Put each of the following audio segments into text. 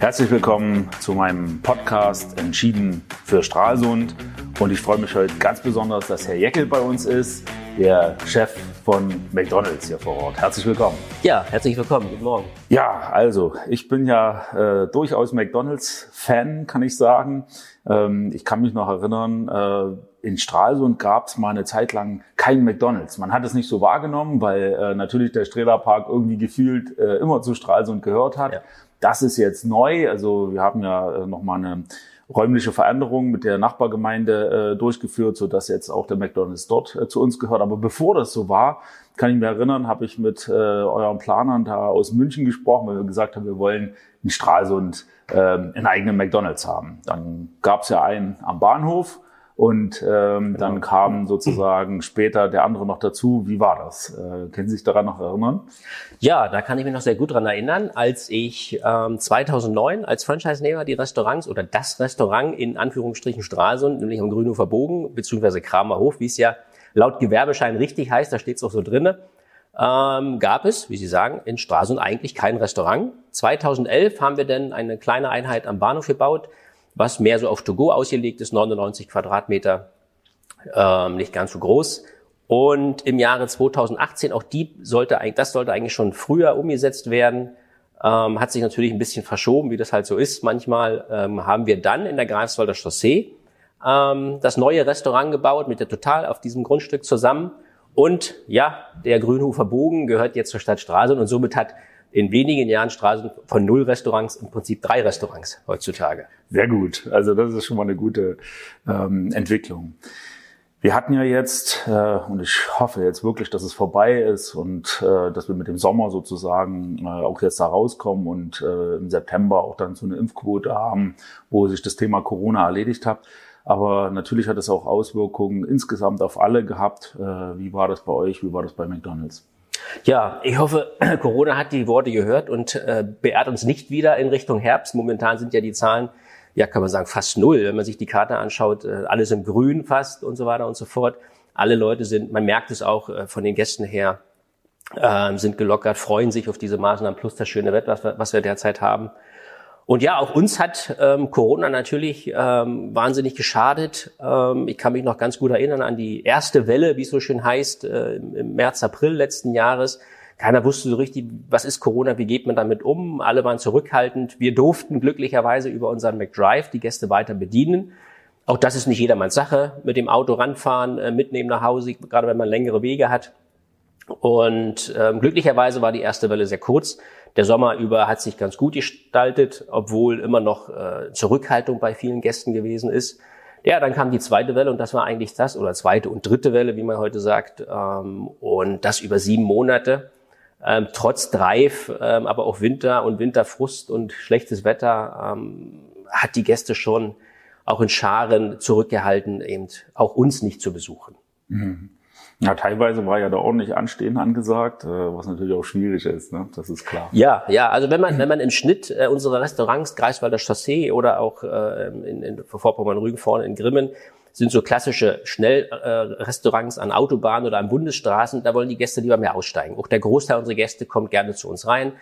Herzlich willkommen zu meinem Podcast Entschieden für Stralsund. Und ich freue mich heute ganz besonders, dass Herr Jeckel bei uns ist, der Chef von McDonalds hier vor Ort. Herzlich willkommen. Ja, herzlich willkommen. Guten Morgen. Ja, also ich bin ja äh, durchaus McDonalds-Fan, kann ich sagen. Ähm, ich kann mich noch erinnern, äh, in Stralsund gab es mal eine Zeit lang kein McDonalds. Man hat es nicht so wahrgenommen, weil äh, natürlich der Strehlerpark irgendwie gefühlt äh, immer zu Stralsund gehört hat. Ja. Das ist jetzt neu. Also wir haben ja äh, nochmal eine räumliche Veränderung mit der Nachbargemeinde äh, durchgeführt, so dass jetzt auch der McDonald's dort äh, zu uns gehört. Aber bevor das so war, kann ich mich erinnern, habe ich mit äh, euren Planern da aus München gesprochen, weil wir gesagt haben, wir wollen in Stralsund äh, einen eigenen McDonald's haben. Dann gab es ja einen am Bahnhof und ähm, genau. dann kam sozusagen später der andere noch dazu. Wie war das? Äh, können Sie sich daran noch erinnern? Ja, da kann ich mich noch sehr gut dran erinnern, als ich ähm, 2009 als Franchise-Nehmer die Restaurants oder das Restaurant in Anführungsstrichen Stralsund, nämlich am Grünhofer Bogen, beziehungsweise Kramerhof, wie es ja laut Gewerbeschein richtig heißt, da steht es auch so drinne, ähm, gab es, wie Sie sagen, in Stralsund eigentlich kein Restaurant. 2011 haben wir dann eine kleine Einheit am Bahnhof gebaut, was mehr so auf To-Go ausgelegt ist, 99 Quadratmeter, ähm, nicht ganz so groß. Und im Jahre 2018, auch die sollte eigentlich, das sollte eigentlich schon früher umgesetzt werden, ähm, hat sich natürlich ein bisschen verschoben, wie das halt so ist. Manchmal ähm, haben wir dann in der Greifswalder Chaussee ähm, das neue Restaurant gebaut mit der Total auf diesem Grundstück zusammen. Und ja, der Grünhofer Bogen gehört jetzt zur Stadt Stralsund und somit hat in wenigen Jahren Straßen von null Restaurants im Prinzip drei Restaurants heutzutage. Sehr gut. Also das ist schon mal eine gute ähm, Entwicklung. Wir hatten ja jetzt, äh, und ich hoffe jetzt wirklich, dass es vorbei ist und äh, dass wir mit dem Sommer sozusagen äh, auch jetzt da rauskommen und äh, im September auch dann so eine Impfquote haben, wo sich das Thema Corona erledigt hat. Aber natürlich hat es auch Auswirkungen insgesamt auf alle gehabt. Äh, wie war das bei euch? Wie war das bei McDonald's? Ja, ich hoffe, Corona hat die Worte gehört und äh, beehrt uns nicht wieder in Richtung Herbst. Momentan sind ja die Zahlen, ja, kann man sagen, fast null. Wenn man sich die Karte anschaut, äh, alles im Grün fast und so weiter und so fort. Alle Leute sind, man merkt es auch äh, von den Gästen her, äh, sind gelockert, freuen sich auf diese Maßnahmen plus das schöne Wetter, was was wir derzeit haben. Und ja, auch uns hat ähm, Corona natürlich ähm, wahnsinnig geschadet. Ähm, ich kann mich noch ganz gut erinnern an die erste Welle, wie es so schön heißt, äh, im März, April letzten Jahres. Keiner wusste so richtig, was ist Corona, wie geht man damit um. Alle waren zurückhaltend. Wir durften glücklicherweise über unseren McDrive die Gäste weiter bedienen. Auch das ist nicht jedermanns Sache. Mit dem Auto ranfahren, äh, mitnehmen nach Hause, gerade wenn man längere Wege hat. Und ähm, glücklicherweise war die erste Welle sehr kurz. Der Sommer über hat sich ganz gut gestaltet, obwohl immer noch äh, Zurückhaltung bei vielen Gästen gewesen ist. Ja, dann kam die zweite Welle und das war eigentlich das, oder zweite und dritte Welle, wie man heute sagt, ähm, und das über sieben Monate. Ähm, trotz Dreif, ähm, aber auch Winter und Winterfrust und schlechtes Wetter ähm, hat die Gäste schon auch in Scharen zurückgehalten, eben auch uns nicht zu besuchen. Mhm. Ja, teilweise war ja da ordentlich Anstehen angesagt, äh, was natürlich auch schwierig ist, ne? das ist klar. Ja, ja, also wenn man, wenn man im Schnitt äh, unsere Restaurants, Greifswalder Chaussee oder auch äh, in, in Vorpommern-Rügen vorne in Grimmen, sind so klassische Schnellrestaurants an Autobahnen oder an Bundesstraßen, da wollen die Gäste lieber mehr aussteigen. Auch der Großteil unserer Gäste kommt gerne zu uns rein,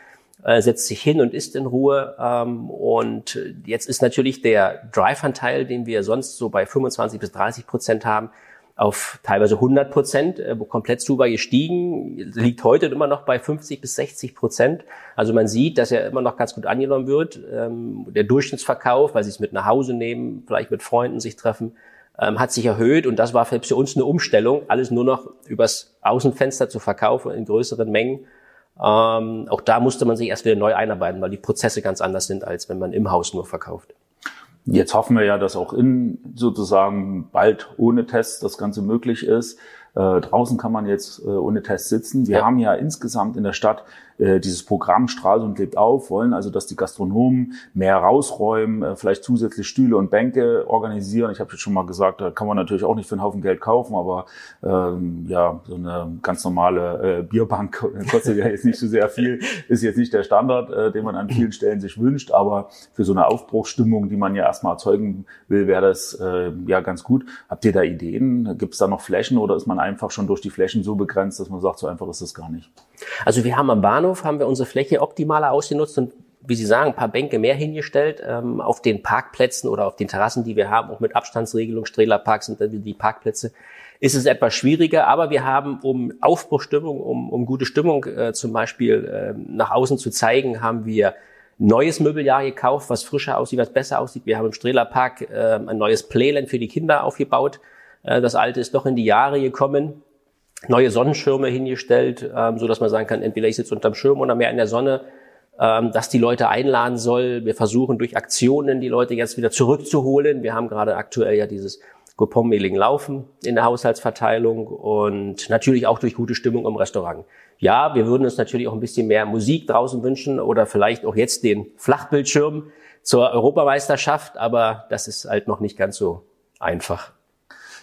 äh, setzt sich hin und isst in Ruhe. Ähm, und jetzt ist natürlich der Drive-Anteil, den wir sonst so bei 25 bis 30 Prozent haben, auf teilweise 100 Prozent, äh, komplett super gestiegen, liegt heute immer noch bei 50 bis 60 Prozent. Also man sieht, dass er immer noch ganz gut angenommen wird. Ähm, der Durchschnittsverkauf, weil sie es mit nach Hause nehmen, vielleicht mit Freunden sich treffen, ähm, hat sich erhöht und das war für uns eine Umstellung, alles nur noch übers Außenfenster zu verkaufen in größeren Mengen. Ähm, auch da musste man sich erst wieder neu einarbeiten, weil die Prozesse ganz anders sind, als wenn man im Haus nur verkauft. Jetzt hoffen wir ja, dass auch in sozusagen bald ohne Tests das Ganze möglich ist. Äh, draußen kann man jetzt äh, ohne Test sitzen. Wir ja. haben ja insgesamt in der Stadt äh, dieses Programm Stralsund lebt auf, wollen also, dass die Gastronomen mehr rausräumen, äh, vielleicht zusätzlich Stühle und Bänke organisieren. Ich habe jetzt schon mal gesagt, da kann man natürlich auch nicht für einen Haufen Geld kaufen, aber ähm, ja, so eine ganz normale äh, Bierbank kostet ja jetzt nicht so sehr viel, ist jetzt nicht der Standard, äh, den man an vielen Stellen sich wünscht, aber für so eine Aufbruchsstimmung, die man ja erstmal erzeugen will, wäre das äh, ja ganz gut. Habt ihr da Ideen? Gibt es da noch Flächen oder ist man einfach schon durch die Flächen so begrenzt, dass man sagt, so einfach ist das gar nicht? Also wir haben am Bahnhof haben wir unsere Fläche optimaler ausgenutzt und wie Sie sagen, ein paar Bänke mehr hingestellt. Ähm, auf den Parkplätzen oder auf den Terrassen, die wir haben, auch mit Abstandsregelung, Strehlerparks sind die Parkplätze, ist es etwas schwieriger. Aber wir haben, um Aufbruchstimmung, um, um gute Stimmung äh, zum Beispiel äh, nach außen zu zeigen, haben wir neues Möbeljahr gekauft, was frischer aussieht, was besser aussieht. Wir haben im Strehlerpark äh, ein neues Playland für die Kinder aufgebaut. Äh, das alte ist doch in die Jahre gekommen. Neue Sonnenschirme hingestellt, ähm, so dass man sagen kann, entweder ich sitze unterm Schirm oder mehr in der Sonne, ähm, dass die Leute einladen soll. Wir versuchen durch Aktionen die Leute jetzt wieder zurückzuholen. Wir haben gerade aktuell ja dieses Coupon-Mailing laufen in der Haushaltsverteilung und natürlich auch durch gute Stimmung im Restaurant. Ja, wir würden uns natürlich auch ein bisschen mehr Musik draußen wünschen oder vielleicht auch jetzt den Flachbildschirm zur Europameisterschaft, aber das ist halt noch nicht ganz so einfach.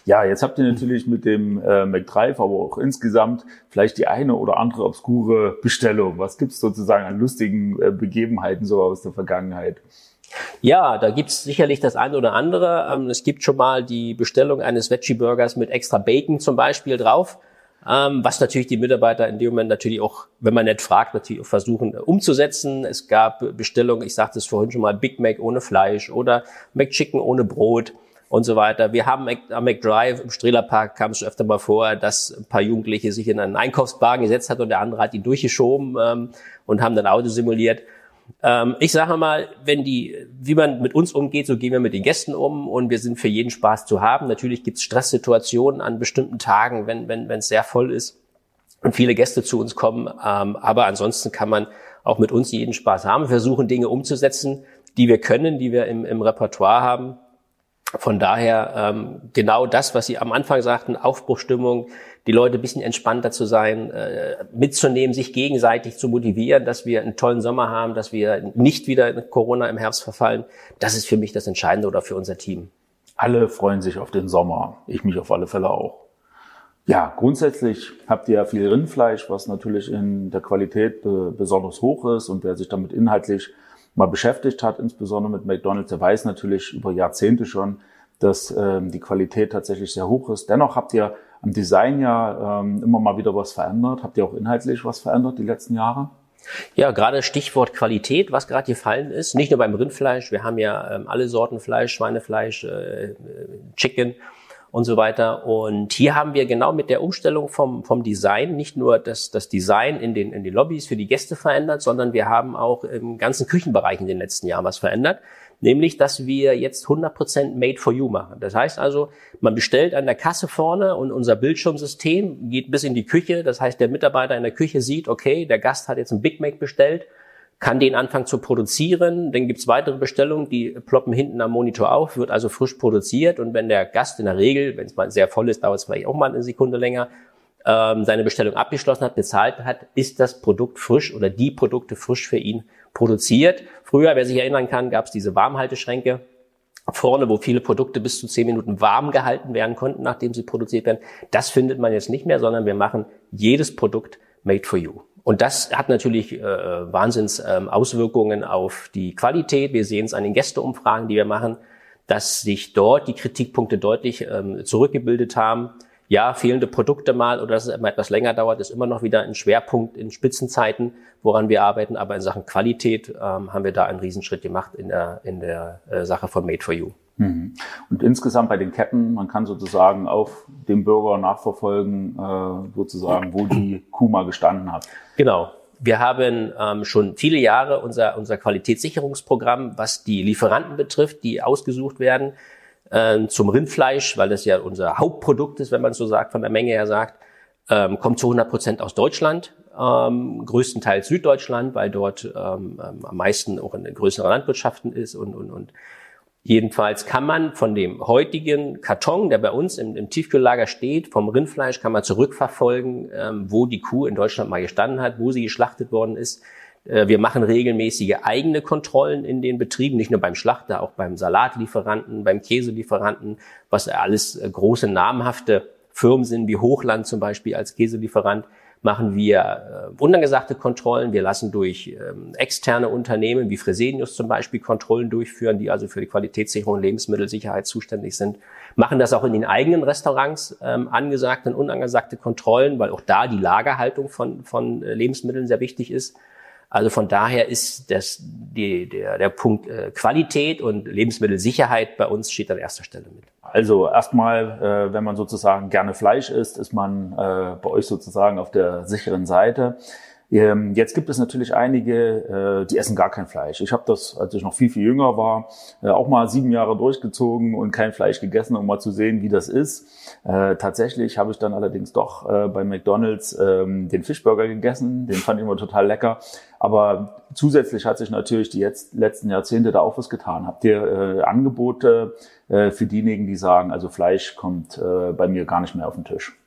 Ja, jetzt habt ihr natürlich mit dem äh, McDrive, aber auch insgesamt vielleicht die eine oder andere obskure Bestellung. Was gibt's sozusagen an lustigen äh, Begebenheiten so aus der Vergangenheit? Ja, da gibt's sicherlich das eine oder andere. Ähm, es gibt schon mal die Bestellung eines Veggie-Burgers mit extra Bacon zum Beispiel drauf. Ähm, was natürlich die Mitarbeiter in dem Moment natürlich auch, wenn man nicht fragt, natürlich auch versuchen äh, umzusetzen. Es gab Bestellungen, ich sagte es vorhin schon mal, Big Mac ohne Fleisch oder McChicken ohne Brot und so weiter. Wir haben am McDrive im Strehlerpark kam es öfter mal vor, dass ein paar Jugendliche sich in einen Einkaufswagen gesetzt hat und der andere hat ihn durchgeschoben ähm, und haben dann Auto simuliert. Ähm, ich sage mal, wenn die, wie man mit uns umgeht, so gehen wir mit den Gästen um und wir sind für jeden Spaß zu haben. Natürlich gibt es Stresssituationen an bestimmten Tagen, wenn wenn wenn es sehr voll ist und viele Gäste zu uns kommen. Ähm, aber ansonsten kann man auch mit uns jeden Spaß haben. Wir versuchen Dinge umzusetzen, die wir können, die wir im, im Repertoire haben. Von daher ähm, genau das, was Sie am Anfang sagten, Aufbruchstimmung, die Leute ein bisschen entspannter zu sein, äh, mitzunehmen, sich gegenseitig zu motivieren, dass wir einen tollen Sommer haben, dass wir nicht wieder in Corona im Herbst verfallen. Das ist für mich das Entscheidende oder für unser Team. Alle freuen sich auf den Sommer. Ich mich auf alle Fälle auch. Ja, grundsätzlich habt ihr ja viel Rindfleisch, was natürlich in der Qualität besonders hoch ist. Und wer sich damit inhaltlich mal beschäftigt hat, insbesondere mit McDonald's, der weiß natürlich über Jahrzehnte schon, dass ähm, die Qualität tatsächlich sehr hoch ist. Dennoch habt ihr am Design ja ähm, immer mal wieder was verändert. Habt ihr auch inhaltlich was verändert die letzten Jahre? Ja, gerade Stichwort Qualität, was gerade gefallen ist, nicht nur beim Rindfleisch, wir haben ja ähm, alle Sorten Fleisch, Schweinefleisch, äh, Chicken und so weiter. Und hier haben wir genau mit der Umstellung vom, vom Design nicht nur das, das Design in den, in den Lobbys für die Gäste verändert, sondern wir haben auch im ganzen Küchenbereich in den letzten Jahren was verändert nämlich dass wir jetzt 100% Made for You machen. Das heißt also, man bestellt an der Kasse vorne und unser Bildschirmsystem geht bis in die Küche. Das heißt, der Mitarbeiter in der Küche sieht, okay, der Gast hat jetzt ein Big Mac bestellt, kann den anfangen zu produzieren. Dann gibt's weitere Bestellungen, die ploppen hinten am Monitor auf, wird also frisch produziert. Und wenn der Gast in der Regel, wenn es mal sehr voll ist, dauert es vielleicht auch mal eine Sekunde länger, ähm, seine Bestellung abgeschlossen hat, bezahlt hat, ist das Produkt frisch oder die Produkte frisch für ihn produziert. Früher, wer sich erinnern kann, gab es diese Warmhalteschränke vorne, wo viele Produkte bis zu zehn Minuten warm gehalten werden konnten, nachdem sie produziert werden. Das findet man jetzt nicht mehr, sondern wir machen jedes Produkt made for you. Und das hat natürlich äh, Wahnsinns ähm, Auswirkungen auf die Qualität. Wir sehen es an den Gästeumfragen, die wir machen, dass sich dort die Kritikpunkte deutlich ähm, zurückgebildet haben ja, fehlende Produkte mal oder dass es immer etwas länger dauert, ist immer noch wieder ein Schwerpunkt in Spitzenzeiten, woran wir arbeiten. Aber in Sachen Qualität ähm, haben wir da einen Riesenschritt gemacht in der, in der äh, Sache von Made for You. Mhm. Und insgesamt bei den Ketten, man kann sozusagen auf dem Bürger nachverfolgen, äh, sozusagen, wo die Kuh mal gestanden hat. Genau. Wir haben ähm, schon viele Jahre unser, unser Qualitätssicherungsprogramm, was die Lieferanten betrifft, die ausgesucht werden äh, zum Rindfleisch, weil das ja unser Hauptprodukt ist, wenn man so sagt, von der Menge her sagt, ähm, kommt zu 100 Prozent aus Deutschland, ähm, größtenteils Süddeutschland, weil dort ähm, ähm, am meisten auch in größeren Landwirtschaften ist und, und, und Jedenfalls kann man von dem heutigen Karton, der bei uns im, im Tiefkühllager steht, vom Rindfleisch, kann man zurückverfolgen, ähm, wo die Kuh in Deutschland mal gestanden hat, wo sie geschlachtet worden ist. Äh, wir machen regelmäßige eigene Kontrollen in den Betrieben, nicht nur beim Schlachter, auch beim Salatlieferanten, beim Käselieferanten, was alles äh, große namhafte Firmen sind, wie Hochland zum Beispiel als Käselieferant, machen wir äh, unangesagte Kontrollen. Wir lassen durch ähm, externe Unternehmen wie Fresenius zum Beispiel Kontrollen durchführen, die also für die Qualitätssicherung und Lebensmittelsicherheit zuständig sind. Machen das auch in den eigenen Restaurants, ähm, angesagte und unangesagte Kontrollen, weil auch da die Lagerhaltung von, von Lebensmitteln sehr wichtig ist. Also von daher ist das, die, der, der Punkt äh, Qualität und Lebensmittelsicherheit bei uns steht an erster Stelle mit. Also erstmal, äh, wenn man sozusagen gerne Fleisch isst, ist man äh, bei euch sozusagen auf der sicheren Seite. Ähm, jetzt gibt es natürlich einige, äh, die essen gar kein Fleisch. Ich habe das, als ich noch viel, viel jünger war, äh, auch mal sieben Jahre durchgezogen und kein Fleisch gegessen, um mal zu sehen, wie das ist. Äh, tatsächlich habe ich dann allerdings doch bei McDonald's ähm, den Fischburger gegessen. Den fand ich immer total lecker. Aber zusätzlich hat sich natürlich die jetzt, letzten Jahrzehnte da auch was getan. Habt ihr Angebote für diejenigen, die sagen, also Fleisch kommt bei mir gar nicht mehr auf den Tisch?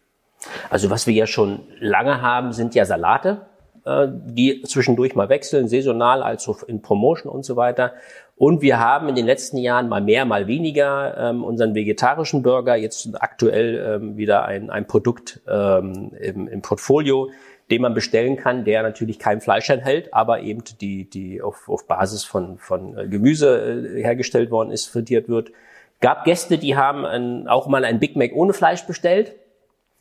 Also was wir ja schon lange haben, sind ja Salate. Äh, die zwischendurch mal wechseln, saisonal, also in Promotion und so weiter. Und wir haben in den letzten Jahren mal mehr, mal weniger ähm, unseren vegetarischen Burger, jetzt aktuell ähm, wieder ein, ein Produkt ähm, im, im Portfolio, den man bestellen kann, der natürlich kein Fleisch enthält, aber eben die, die auf, auf Basis von, von äh, Gemüse äh, hergestellt worden ist, frittiert wird. Gab Gäste, die haben ein, auch mal ein Big Mac ohne Fleisch bestellt.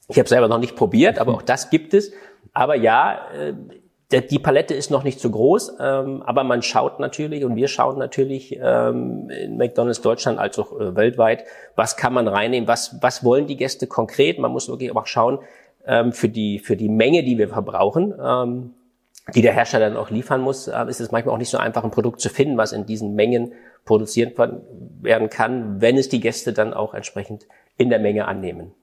Ich habe selber noch nicht probiert, aber auch das gibt es. Aber ja, äh, die Palette ist noch nicht so groß, ähm, aber man schaut natürlich und wir schauen natürlich ähm, in McDonald's Deutschland als auch äh, weltweit, was kann man reinnehmen, was, was wollen die Gäste konkret. Man muss wirklich auch schauen ähm, für, die, für die Menge, die wir verbrauchen, die der Hersteller dann auch liefern muss, äh, ist es manchmal auch nicht so einfach, ein Produkt zu finden, was in diesen Mengen produziert werden kann, wenn es die Gäste dann auch entsprechend in der Menge annehmen.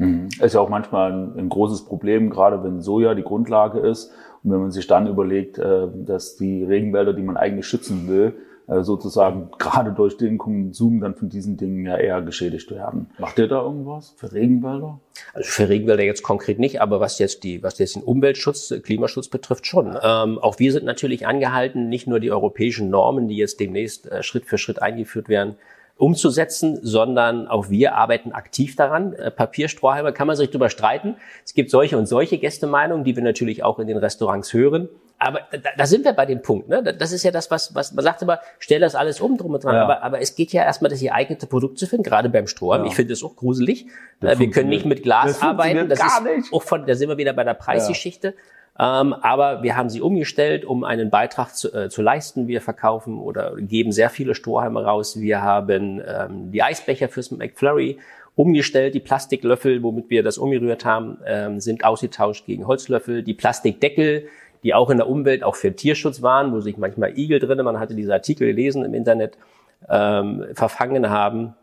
Mhm. Ist ja auch manchmal ein, ein, großes Problem, gerade wenn Soja die Grundlage ist und wenn man sich dann überlegt, äh, dass die Regenwälder, die man eigentlich schützen will, äh, sozusagen gerade durch den Konsum dann von diesen Dingen ja eher geschädigt werden. Macht ihr da irgendwas für Regenwälder? Also für Regenwälder jetzt konkret nicht, aber was jetzt die, was jetzt den Umweltschutz, Klimaschutz betrifft, schon. Ähm, auch wir sind natürlich angehalten, nicht nur die europäischen Normen, die jetzt demnächst äh, Schritt für Schritt eingeführt werden, umzusetzen, sondern auch wir arbeiten aktiv daran. Äh, Papierstrohhalme kann man sich drüber streiten. Es gibt solche und solche Gästemeinungen, die wir natürlich auch in den Restaurants hören. Aber da, da sind wir bei dem Punkt. Ne? Das ist ja das, was, was man sagt immer, stell das alles um drum und dran. Ja. Aber, aber es geht ja erstmal, das geeignete Produkt zu finden, gerade beim Strohhalm. Ja. Ich finde es auch gruselig. Das wir können nicht mit Glas das arbeiten. Das ist nicht. auch von, da sind wir wieder bei der Preisgeschichte. Ja. Ähm, aber wir haben sie umgestellt, um einen Beitrag zu, äh, zu, leisten. Wir verkaufen oder geben sehr viele Strohhalme raus. Wir haben ähm, die Eisbecher fürs McFlurry umgestellt. Die Plastiklöffel, womit wir das umgerührt haben, ähm, sind ausgetauscht gegen Holzlöffel. Die Plastikdeckel, die auch in der Umwelt auch für Tierschutz waren, wo sich manchmal Igel drinnen, man hatte diese Artikel gelesen im Internet, ähm, verfangen haben,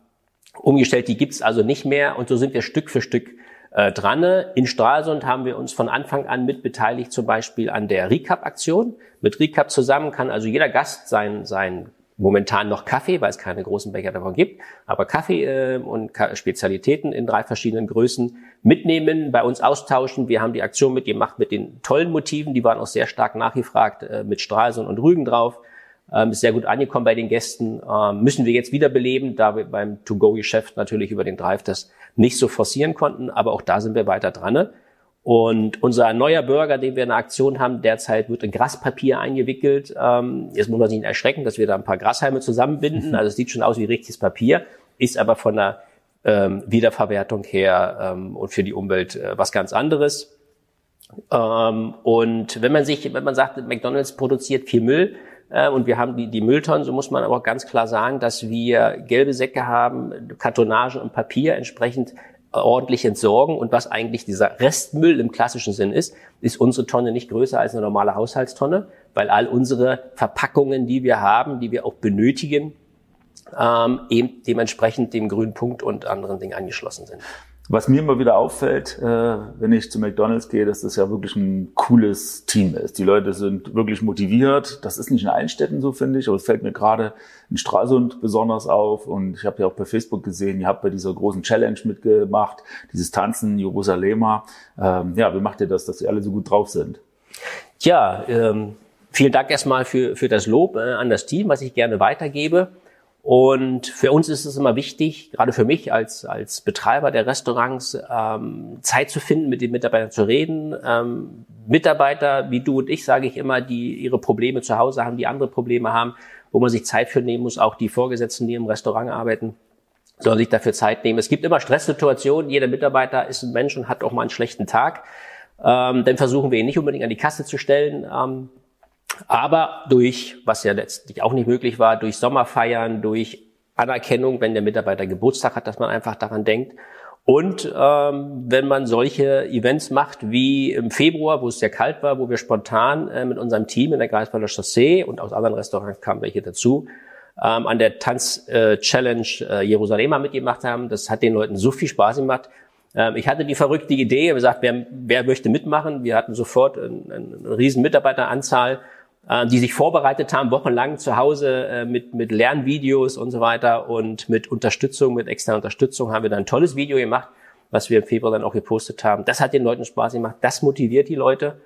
umgestellt. Die gibt's also nicht mehr. Und so sind wir Stück für Stück äh, dran. In Stralsund haben wir uns von Anfang an mit beteiligt, zum Beispiel an der Recap-Aktion. Mit Recap zusammen kann also jeder Gast sein, sein momentan noch Kaffee, weil es keine großen Becher davon gibt, aber Kaffee äh, und Ka Spezialitäten in drei verschiedenen Größen mitnehmen, bei uns austauschen. Wir haben die Aktion mitgemacht mit den tollen Motiven, die waren auch sehr stark nachgefragt, äh, mit Stralsund und Rügen drauf. Ähm, ist sehr gut angekommen bei den Gästen. Ähm, müssen wir jetzt wiederbeleben, da wir beim To-Go-Geschäft natürlich über den Drive das nicht so forcieren konnten, aber auch da sind wir weiter dran. Und unser neuer Burger, den wir in der Aktion haben, derzeit wird in Graspapier eingewickelt. Ähm, jetzt muss man sich nicht erschrecken, dass wir da ein paar Grashalme zusammenbinden. Also es sieht schon aus wie richtiges Papier, ist aber von der ähm, Wiederverwertung her ähm, und für die Umwelt äh, was ganz anderes. Und wenn man sich, wenn man sagt, McDonald's produziert viel Müll, und wir haben die, die Mülltonnen, so muss man aber auch ganz klar sagen, dass wir gelbe Säcke haben, Kartonagen und Papier entsprechend ordentlich entsorgen. Und was eigentlich dieser Restmüll im klassischen Sinn ist, ist unsere Tonne nicht größer als eine normale Haushaltstonne, weil all unsere Verpackungen, die wir haben, die wir auch benötigen, ähm, eben dementsprechend dem grünen Punkt und anderen Dingen angeschlossen sind. Was mir immer wieder auffällt, äh, wenn ich zu McDonald's gehe, dass das ja wirklich ein cooles Team ist. Die Leute sind wirklich motiviert. Das ist nicht in allen Städten so, finde ich, aber es fällt mir gerade in Stralsund besonders auf. Und ich habe ja auch bei Facebook gesehen, ihr habt bei dieser großen Challenge mitgemacht, dieses Tanzen Jerusalema. Ähm, ja, wie macht ihr das, dass ihr alle so gut drauf sind? Tja, ähm, vielen Dank erstmal für, für das Lob äh, an das Team, was ich gerne weitergebe. Und für uns ist es immer wichtig, gerade für mich als, als Betreiber der Restaurants, ähm, Zeit zu finden, mit den Mitarbeitern zu reden. Ähm, Mitarbeiter wie du und ich, sage ich immer, die ihre Probleme zu Hause haben, die andere Probleme haben, wo man sich Zeit für nehmen muss, auch die Vorgesetzten, die im Restaurant arbeiten, sollen sich dafür Zeit nehmen. Es gibt immer Stresssituationen, jeder Mitarbeiter ist ein Mensch und hat auch mal einen schlechten Tag. Ähm, dann versuchen wir ihn nicht unbedingt an die Kasse zu stellen. Ähm, Aber durch, was ja letztlich auch nicht möglich war, durch Sommerfeiern, durch Anerkennung, wenn der Mitarbeiter Geburtstag hat, dass man einfach daran denkt. Und ähm, wenn man solche Events macht wie im Februar, wo es sehr kalt war, wo wir spontan äh, mit unserem Team in der Greifswalder Chaussee und aus anderen Restaurants kamen welche dazu, ähm, an der Tanz-Challenge äh, Jerusalemer mitgemacht haben. Das hat den Leuten so viel Spaß gemacht. Ähm, ich hatte die verrückte Idee, gesagt, wer, wer möchte mitmachen? Wir hatten sofort eine, eine riesen Mitarbeiteranzahl äh, die sich vorbereitet haben, wochenlang zu Hause äh, mit, mit Lernvideos und so weiter und mit Unterstützung, mit externer Unterstützung haben wir dann ein tolles Video gemacht, was wir im Februar dann auch gepostet haben. Das hat den Leuten Spaß gemacht, das motiviert die Leute.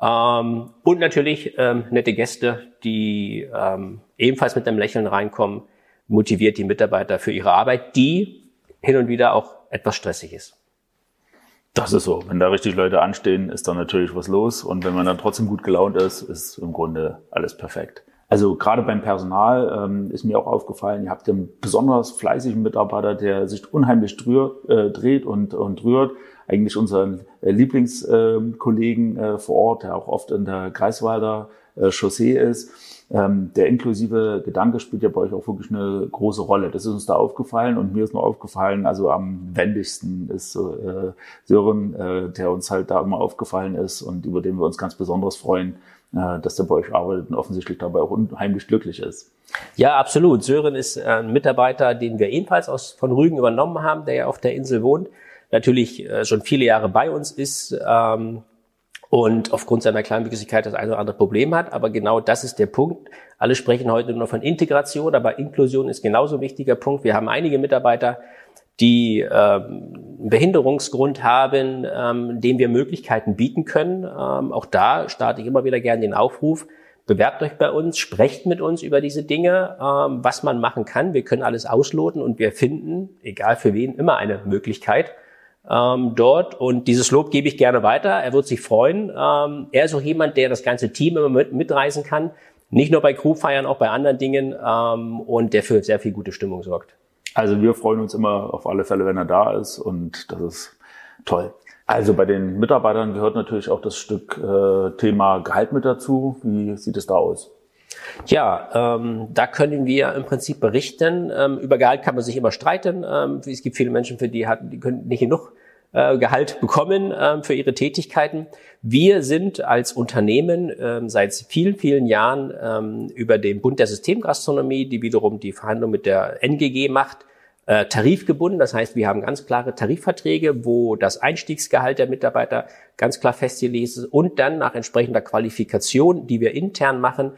Ähm, und natürlich ähm, nette Gäste, die ähm, ebenfalls mit einem Lächeln reinkommen, motiviert die Mitarbeiter für ihre Arbeit, die hin und wieder auch etwas stressig ist. Das ist so. Wenn da richtig Leute anstehen, ist da natürlich was los. Und wenn man dann trotzdem gut gelaunt ist, ist im Grunde alles perfekt. Also gerade beim Personal ähm, ist mir auch aufgefallen, ihr habt einen besonders fleißigen Mitarbeiter, der sich unheimlich drührt, äh, dreht und, und rührt. Eigentlich unseren äh, Lieblingskollegen äh, vor Ort, der auch oft in der Greifswalder äh, Chaussee ist ähm, der inklusive Gedanke spielt ja bei euch auch wirklich eine große Rolle. Das ist uns da aufgefallen und mir ist nur aufgefallen, also am wendigsten ist äh, Sören, äh, der uns halt da immer aufgefallen ist und über den wir uns ganz besonders freuen, äh, dass der bei euch arbeitet und offensichtlich dabei auch unheimlich glücklich ist. Ja, absolut. Sören ist ein Mitarbeiter, den wir ebenfalls aus, von Rügen übernommen haben, der ja auf der Insel wohnt. Natürlich äh, schon viele Jahre bei uns ist, ähm, und aufgrund seiner Kleinwüchsigkeit das eine oder andere Problem hat. Aber genau das ist der Punkt. Alle sprechen heute nur von Integration, aber Inklusion ist genauso ein wichtiger Punkt. Wir haben einige Mitarbeiter, die ähm, einen Behinderungsgrund haben, ähm, dem wir Möglichkeiten bieten können. Ähm, auch da starte ich immer wieder gerne den Aufruf. Bewerbt euch bei uns, sprecht mit uns über diese Dinge, ähm, was man machen kann. Wir können alles ausloten und wir finden, egal für wen, immer eine Möglichkeit ähm, dort und dieses Lob gebe ich gerne weiter. Er wird sich freuen. Ähm, er ist auch jemand, der das ganze Team immer mit, mitreisen kann. Nicht nur bei Crewfeiern, auch bei anderen Dingen ähm, und der für sehr viel gute Stimmung sorgt. Also wir freuen uns immer auf alle Fälle, wenn er da ist und das ist toll. Also bei den Mitarbeitern gehört natürlich auch das Stück äh, Thema Gehalt mit dazu. Wie sieht es da aus? Ja, ähm, da können wir im Prinzip berichten. Ähm, über Gehalt kann man sich immer streiten. Ähm, es gibt viele Menschen, für die, hat, die können nicht genug äh, Gehalt bekommen ähm, für ihre Tätigkeiten. Wir sind als Unternehmen ähm, seit vielen, vielen Jahren ähm, über den Bund der Systemgastronomie, die wiederum die Verhandlung mit der NGG macht, äh, tarifgebunden. Das heißt, wir haben ganz klare Tarifverträge, wo das Einstiegsgehalt der Mitarbeiter ganz klar festgelegt ist und dann nach entsprechender Qualifikation, die wir intern machen,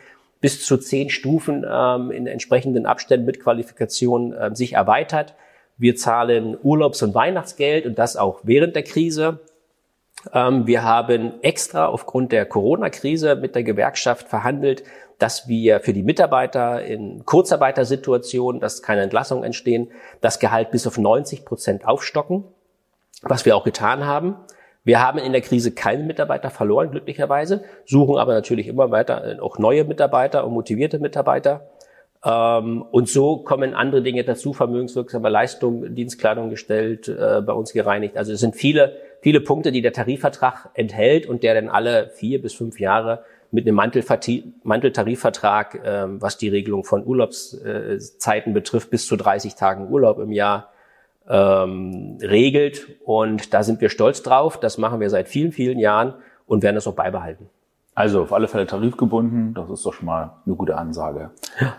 bis zu zehn Stufen ähm, in entsprechenden Abständen mit Qualifikation äh, sich erweitert. Wir zahlen Urlaubs- und Weihnachtsgeld und das auch während der Krise. Ähm, wir haben extra aufgrund der Corona-Krise mit der Gewerkschaft verhandelt, dass wir für die Mitarbeiter in Kurzarbeitersituationen, dass keine Entlassungen entstehen, das Gehalt bis auf 90 Prozent aufstocken, was wir auch getan haben. Wir haben in der Krise keine Mitarbeiter verloren, glücklicherweise, suchen aber natürlich immer weiter äh, auch neue Mitarbeiter und motivierte Mitarbeiter. Ähm, und so kommen andere Dinge dazu, vermögenswirksame Leistung, Dienstkleidung gestellt, äh, bei uns gereinigt. Also es sind viele, viele Punkte, die der Tarifvertrag enthält und der dann alle vier bis fünf Jahre mit einem Manteltarifvertrag, ähm, was die Regelung von Urlaubszeiten betrifft, bis zu 30 Tagen Urlaub im Jahr ähm, regelt. Und da sind wir stolz drauf. Das machen wir seit vielen, vielen Jahren und werden das auch beibehalten. Also auf alle Fälle tarifgebunden, das ist doch schon mal eine gute Ansage. Ja.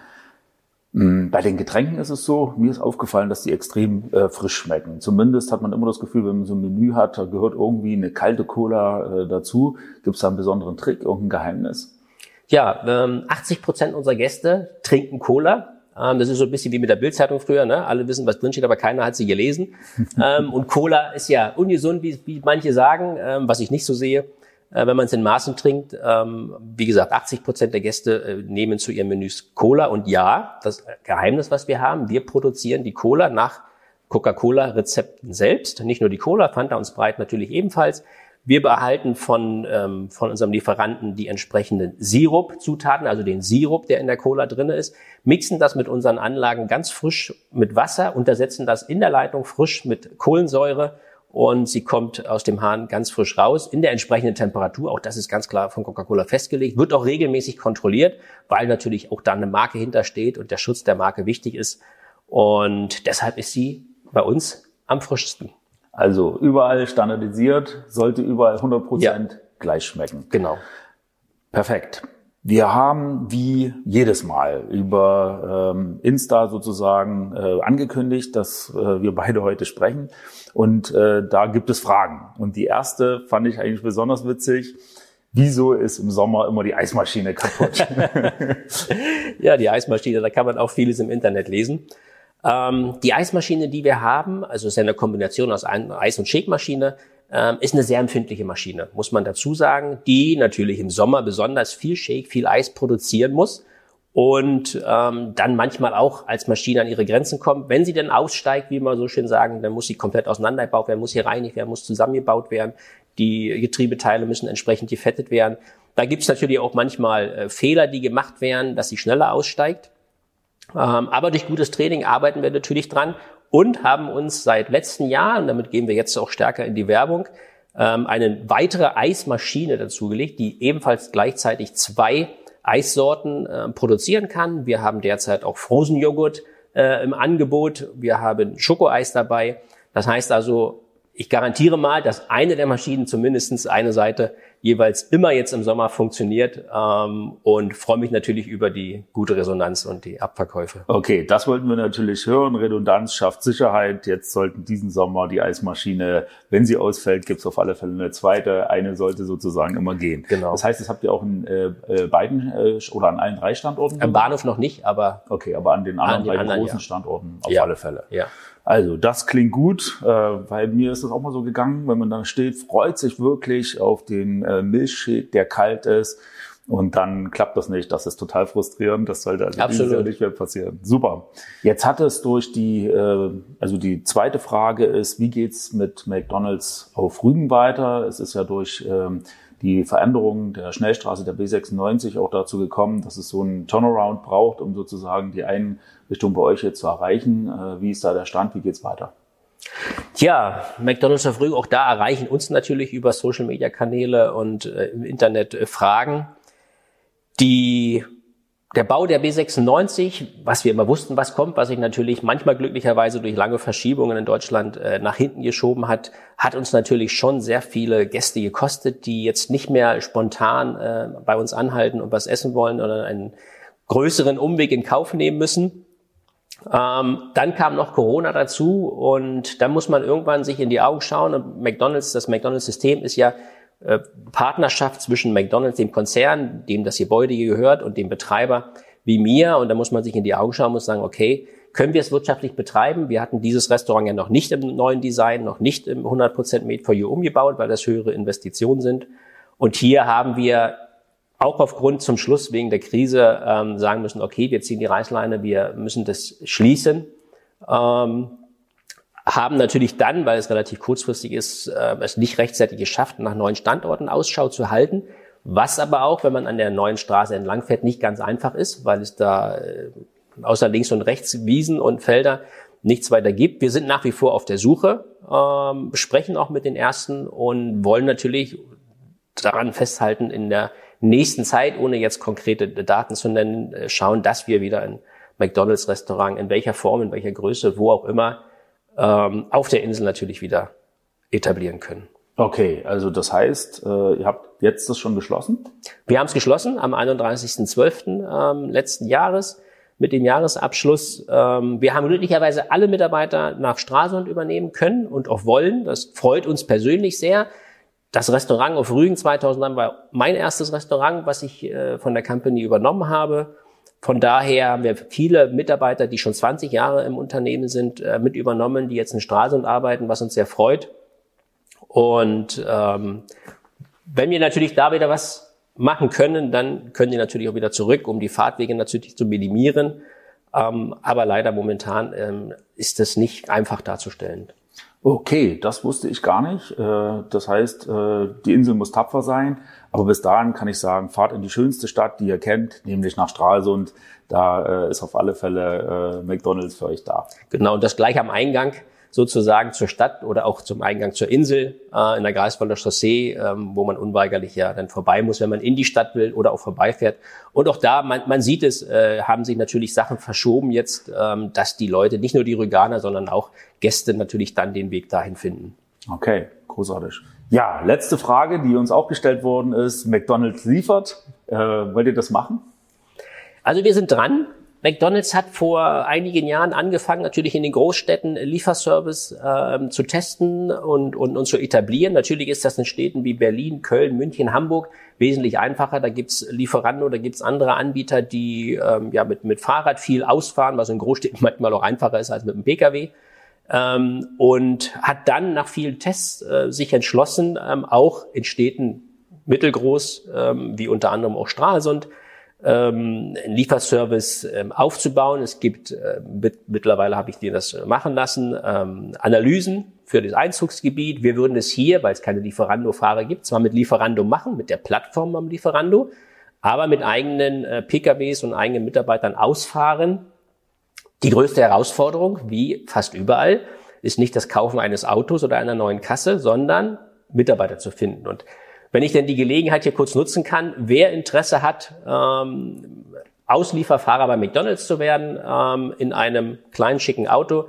Mm, bei den Getränken ist es so, mir ist aufgefallen, dass die extrem äh, frisch schmecken. Zumindest hat man immer das Gefühl, wenn man so ein Menü hat, da gehört irgendwie eine kalte Cola äh, dazu. Gibt es da einen besonderen Trick, irgendein Geheimnis? Ja, ähm, 80 Prozent unserer Gäste trinken Cola. Ähm, das ist so ein bisschen wie mit der Bildzeitung früher. Ne? Alle wissen, was drinsteht, aber keiner hat sie gelesen. ähm, und Cola ist ja ungesund, wie, wie manche sagen, ähm, was ich nicht so sehe, äh, wenn man es in Maßen trinkt. Wie gesagt, 80 Prozent der Gäste äh, nehmen zu ihren Menüs Cola. Und ja, das Geheimnis, was wir haben, wir produzieren die Cola nach Coca-Cola-Rezepten selbst. Nicht nur die Cola, Fanta und Sprite natürlich ebenfalls. Wir behalten von, ähm, von unserem Lieferanten die entsprechenden Sirup-Zutaten, also den Sirup, der in der Cola drin ist, mixen das mit unseren Anlagen ganz frisch mit Wasser, untersetzen das in der Leitung frisch mit Kohlensäure und sie kommt aus dem Hahn ganz frisch raus in der entsprechenden Temperatur. Auch das ist ganz klar von Coca-Cola festgelegt, wird auch regelmäßig kontrolliert, weil natürlich auch da eine Marke hintersteht und der Schutz der Marke wichtig ist. Und deshalb ist sie bei uns am frischsten. Also überall standardisiert, sollte überall 100 Prozent ja. gleich schmecken. Genau. Perfekt. Wir haben wie jedes Mal über ähm, Insta sozusagen äh, angekündigt, dass äh, wir beide heute sprechen. Und äh, da gibt es Fragen. Und die erste fand ich eigentlich besonders witzig. Wieso ist im Sommer immer die Eismaschine kaputt? ja, die Eismaschine, da kann man auch vieles im Internet lesen. Ähm, die Eismaschine, die wir haben, also ist eine Kombination aus Eis- und Shake-Maschine, ähm, ist eine sehr empfindliche Maschine, muss man dazu sagen, die natürlich im Sommer besonders viel Shake, viel Eis produzieren muss und ähm, dann manchmal auch als Maschine an ihre Grenzen kommt. Wenn sie denn aussteigt, wie wir so schön sagen, dann muss sie komplett auseinandergebaut werden, muss hier reinigt werden, muss zusammengebaut werden. Die Getriebeteile müssen entsprechend gefettet werden. Da gibt es natürlich auch manchmal äh, Fehler, die gemacht werden, dass sie schneller aussteigt. Ähm, aber durch gutes Training arbeiten wir natürlich dran und haben uns seit letzten Jahr, und damit gehen wir jetzt auch stärker in die Werbung, ähm, eine weitere Eismaschine dazugelegt, die ebenfalls gleichzeitig zwei Eissorten äh, produzieren kann. Wir haben derzeit auch Frozen Joghurt äh, im Angebot. Wir haben Schokoeis dabei. Das heißt also, ich garantiere mal, dass eine der Maschinen zumindestens eine Seite jeweils immer jetzt im Sommer funktioniert ähm, und freue mich natürlich über die gute Resonanz und die Abverkäufe. Okay, das wollten wir natürlich hören. Redundanz schafft Sicherheit. Jetzt sollten diesen Sommer die Eismaschine, wenn sie ausfällt, gibt es auf alle Fälle eine zweite. Eine sollte sozusagen immer gehen. Genau. Das heißt, das habt ihr auch in äh, äh beiden äh, oder an allen drei Standorten? Am Bahnhof noch nicht, aber okay, aber an den anderen an den drei anderen, großen ja. Standorten auf ja. alle Fälle. Ja. Also das klingt gut, äh, weil mir ist das auch mal so gegangen, wenn man da steht, freut sich wirklich auf den äh, Milchshake, der kalt ist. Und dann klappt das nicht. Das ist total frustrierend. Das sollte also Absolut. Jahr nicht mehr passieren. Super. Jetzt hat es durch die, äh, also die zweite Frage ist, wie geht's mit McDonald's auf Rügen weiter? Es ist ja durch ähm, die Veränderung der Schnellstraße der B96 auch dazu gekommen, dass es so einen Turnaround braucht, um sozusagen die Einrichtung bei euch jetzt zu erreichen. Äh, wie ist da der Stand? Wie geht's weiter? Tja, McDonald's auf Rügen, auch da erreichen uns natürlich über Social Media Kanäle und äh, im Internet äh, Fragen. Die der Bau der B96, was wir immer wussten, was kommt, was sich natürlich manchmal glücklicherweise durch lange Verschiebungen in Deutschland äh, nach hinten geschoben hat, hat uns natürlich schon sehr viele Gäste gekostet, die jetzt nicht mehr spontan äh, bei uns anhalten und was essen wollen oder einen größeren Umweg in Kauf nehmen müssen. Ähm, dann kam noch Corona dazu und dann muss man irgendwann sich in die Augen schauen. Und McDonald's, das McDonald's-System ist ja äh, Partnerschaft zwischen McDonald's, dem Konzern, dem das Gebäude gehört, und dem Betreiber wie mir. Und da muss man sich in die Augen schauen und sagen, okay, können wir es wirtschaftlich betreiben? Wir hatten dieses Restaurant ja noch nicht im neuen Design, noch nicht im 100% Made for You umgebaut, weil das höhere Investitionen sind. Und hier haben wir auch aufgrund zum Schluss wegen der Krise ähm, sagen müssen, okay, wir ziehen die Reißleine, wir müssen das schließen. Ähm, haben natürlich dann, weil es relativ kurzfristig ist, äh, es nicht rechtzeitig geschafft, nach neuen Standorten Ausschau zu halten. Was aber auch, wenn man an der neuen Straße entlang fährt, nicht ganz einfach ist, weil es da äh, außer links und rechts Wiesen und Felder nichts weiter gibt. Wir sind nach wie vor auf der Suche, ähm, sprechen auch mit den Ersten und wollen natürlich daran festhalten, in der nächsten Zeit, ohne jetzt konkrete Daten zu nennen, äh, schauen, dass wir wieder ein McDonalds-Restaurant in welcher Form, in welcher Größe, wo auch immer ähm, auf der Insel natürlich wieder etablieren können. Okay, also das heißt, äh, ihr habt jetzt das schon geschlossen? Wir haben es geschlossen am 31.12. Ähm, letzten Jahres mit dem Jahresabschluss. Ähm, wir haben glücklicherweise alle Mitarbeiter nach Stralsund übernehmen können und auch wollen. Das freut uns persönlich sehr. Das Restaurant auf Rügen 2009 war mein erstes Restaurant, was ich äh, von der Company übernommen habe. Von daher haben wir viele Mitarbeiter, die schon 20 Jahre im Unternehmen sind, äh, mit übernommen, die jetzt in Stralsund arbeiten, was uns sehr freut. Und ähm, wenn wir natürlich da wieder was machen können, dann können die natürlich auch wieder zurück, um die Fahrtwege natürlich zu minimieren. Ähm, aber leider momentan ähm, ist das nicht einfach darzustellen. Okay, das wusste ich gar nicht. Äh, das heißt, äh, die Insel muss tapfer sein. Aber bis dahin kann ich sagen, fahrt in die schönste Stadt, die ihr kennt, nämlich nach Stralsund. Da äh, ist auf alle Fälle McDonald's für euch da. Genau, und das gleich am Eingang sozusagen zur Stadt oder auch zum Eingang zur Insel äh, in der Greifswalder Chaussee, ähm, wo man unweigerlich ja dann vorbei muss, wenn man in die Stadt will oder auch vorbeifährt. Und auch da, man, man sieht es, äh, haben sich natürlich Sachen verschoben jetzt, ähm, dass die Leute, nicht nur die Rüganer, sondern auch Gäste natürlich dann den Weg dahin finden. Okay, großartig. Ja, letzte Frage, die uns auch gestellt worden ist. McDonald's liefert. Äh, wollt ihr das machen? Also wir sind dran. McDonald's hat vor einigen Jahren angefangen, natürlich in den Großstädten Lieferservice äh, zu testen und, und, und zu etablieren. Natürlich ist das in Städten wie Berlin, Köln, München, Hamburg wesentlich einfacher. Da gibt's Lieferando, da gibt's andere Anbieter, die ähm, ja mit, mit Fahrrad viel ausfahren, was in Großstädten manchmal auch einfacher ist als mit dem Pkw. Ähm, und hat dann nach vielen Tests äh, sich entschlossen, ähm, auch in Städten mittelgroß, ähm, wie unter anderem auch Stralsund, ähm, einen Lieferservice ähm, aufzubauen. Es gibt, äh, mit, mittlerweile habe ich dir das machen lassen, ähm, Analysen für das Einzugsgebiet. Wir würden es hier, weil es keine Lieferando-Fahrer gibt, zwar mit Lieferando machen, mit der Plattform am Lieferando, aber mit eigenen äh, PKWs und eigenen Mitarbeitern ausfahren. Die größte Herausforderung, wie fast überall, ist nicht das Kaufen eines Autos oder einer neuen Kasse, sondern Mitarbeiter zu finden. Und wenn ich denn die Gelegenheit hier kurz nutzen kann, wer Interesse hat, ähm, Auslieferfahrer bei McDonald's zu werden ähm, in einem kleinen schicken Auto,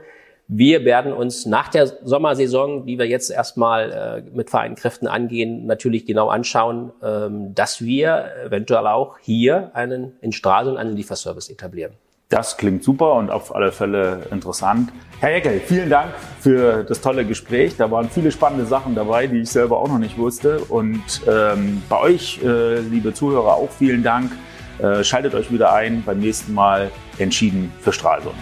wir werden uns nach der Sommersaison, die wir jetzt erstmal äh, mit Vereinten Kräften angehen, natürlich genau anschauen, ähm, dass wir eventuell auch hier einen in Stralsund einen Lieferservice etablieren. Das klingt super und auf alle Fälle interessant. Herr Eckel, vielen Dank für das tolle Gespräch. Da waren viele spannende Sachen dabei, die ich selber auch noch nicht wusste. Und ähm, bei euch, äh, liebe Zuhörer, auch vielen Dank. Äh, schaltet euch wieder ein beim nächsten Mal entschieden für Stralsund.